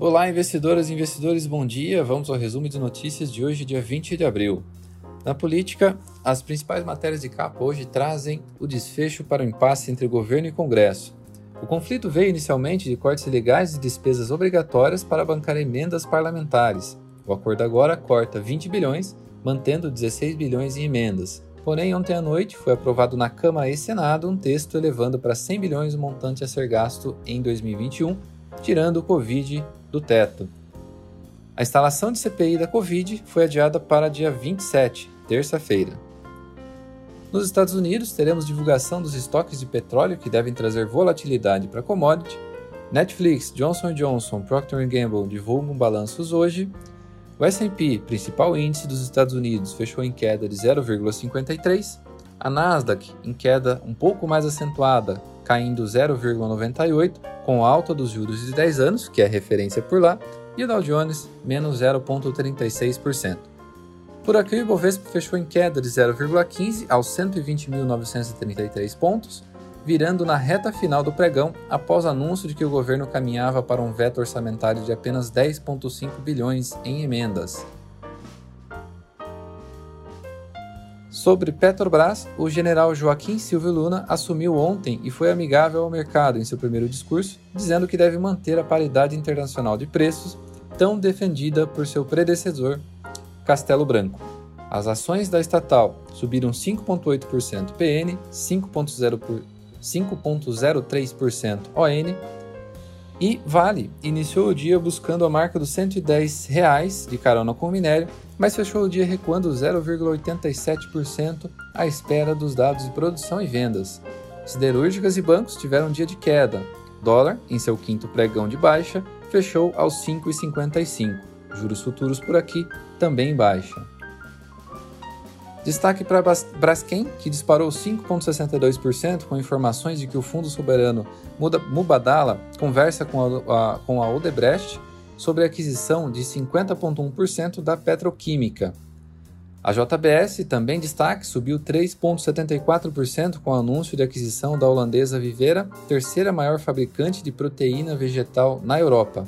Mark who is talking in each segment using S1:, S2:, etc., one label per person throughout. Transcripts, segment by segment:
S1: Olá, investidoras e investidores, bom dia. Vamos ao resumo de notícias de hoje, dia 20 de abril. Na política, as principais matérias de capa hoje trazem o desfecho para o impasse entre governo e Congresso. O conflito veio inicialmente de cortes legais de despesas obrigatórias para bancar emendas parlamentares. O acordo agora corta 20 bilhões, mantendo 16 bilhões em emendas. Porém, ontem à noite foi aprovado na Câmara e Senado um texto elevando para 100 bilhões o montante a ser gasto em 2021, tirando o Covid do teto. A instalação de CPI da Covid foi adiada para dia 27, terça-feira. Nos Estados Unidos, teremos divulgação dos estoques de petróleo que devem trazer volatilidade para a commodity. Netflix, Johnson Johnson, Procter Gamble divulgam balanços hoje. O S&P, principal índice dos Estados Unidos, fechou em queda de 0,53. A Nasdaq em queda um pouco mais acentuada, caindo 0,98, com alta dos juros de 10 anos, que é referência por lá, e o Dow Jones menos 0,36%. Por aqui, o Ibovespa fechou em queda de 0,15 aos 120.933 pontos, virando na reta final do pregão após anúncio de que o governo caminhava para um veto orçamentário de apenas 10,5 bilhões em emendas. Sobre Petrobras, o general Joaquim Silvio Luna assumiu ontem e foi amigável ao mercado em seu primeiro discurso, dizendo que deve manter a paridade internacional de preços tão defendida por seu predecessor, Castelo Branco. As ações da estatal subiram 5,8% PN, 5,03% ON e Vale iniciou o dia buscando a marca dos 110 reais de carona com minério mas fechou o dia recuando 0,87% à espera dos dados de produção e vendas. Siderúrgicas e bancos tiveram um dia de queda. Dólar, em seu quinto pregão de baixa, fechou aos 5,55. Juros futuros por aqui também baixa. Destaque para Braskem, que disparou 5,62% com informações de que o Fundo Soberano Mubadala conversa com a, a, com a Odebrecht sobre a aquisição de 50,1% da petroquímica. A JBS, também destaque, subiu 3,74% com o anúncio de aquisição da holandesa Vivera, terceira maior fabricante de proteína vegetal na Europa.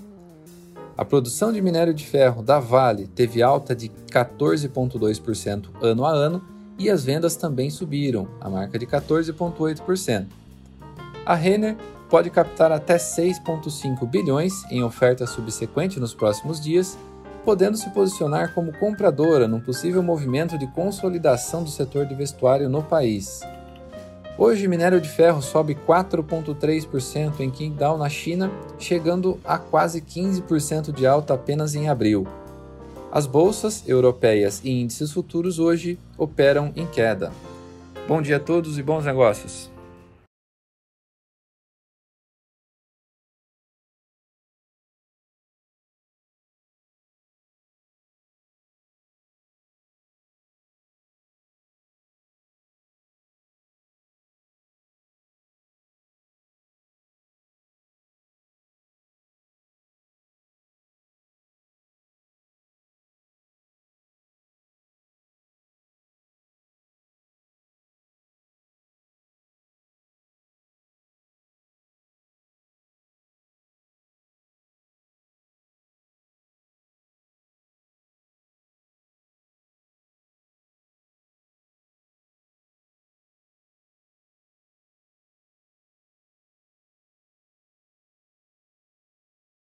S1: A produção de minério de ferro da Vale teve alta de 14,2% ano a ano e as vendas também subiram, a marca de 14,8%. A Renner pode captar até 6,5 bilhões em oferta subsequente nos próximos dias, podendo se posicionar como compradora num possível movimento de consolidação do setor de vestuário no país. Hoje, minério de ferro sobe 4,3% em Qingdao, na China, chegando a quase 15% de alta apenas em abril. As bolsas europeias e índices futuros hoje operam em queda. Bom dia a todos e bons negócios!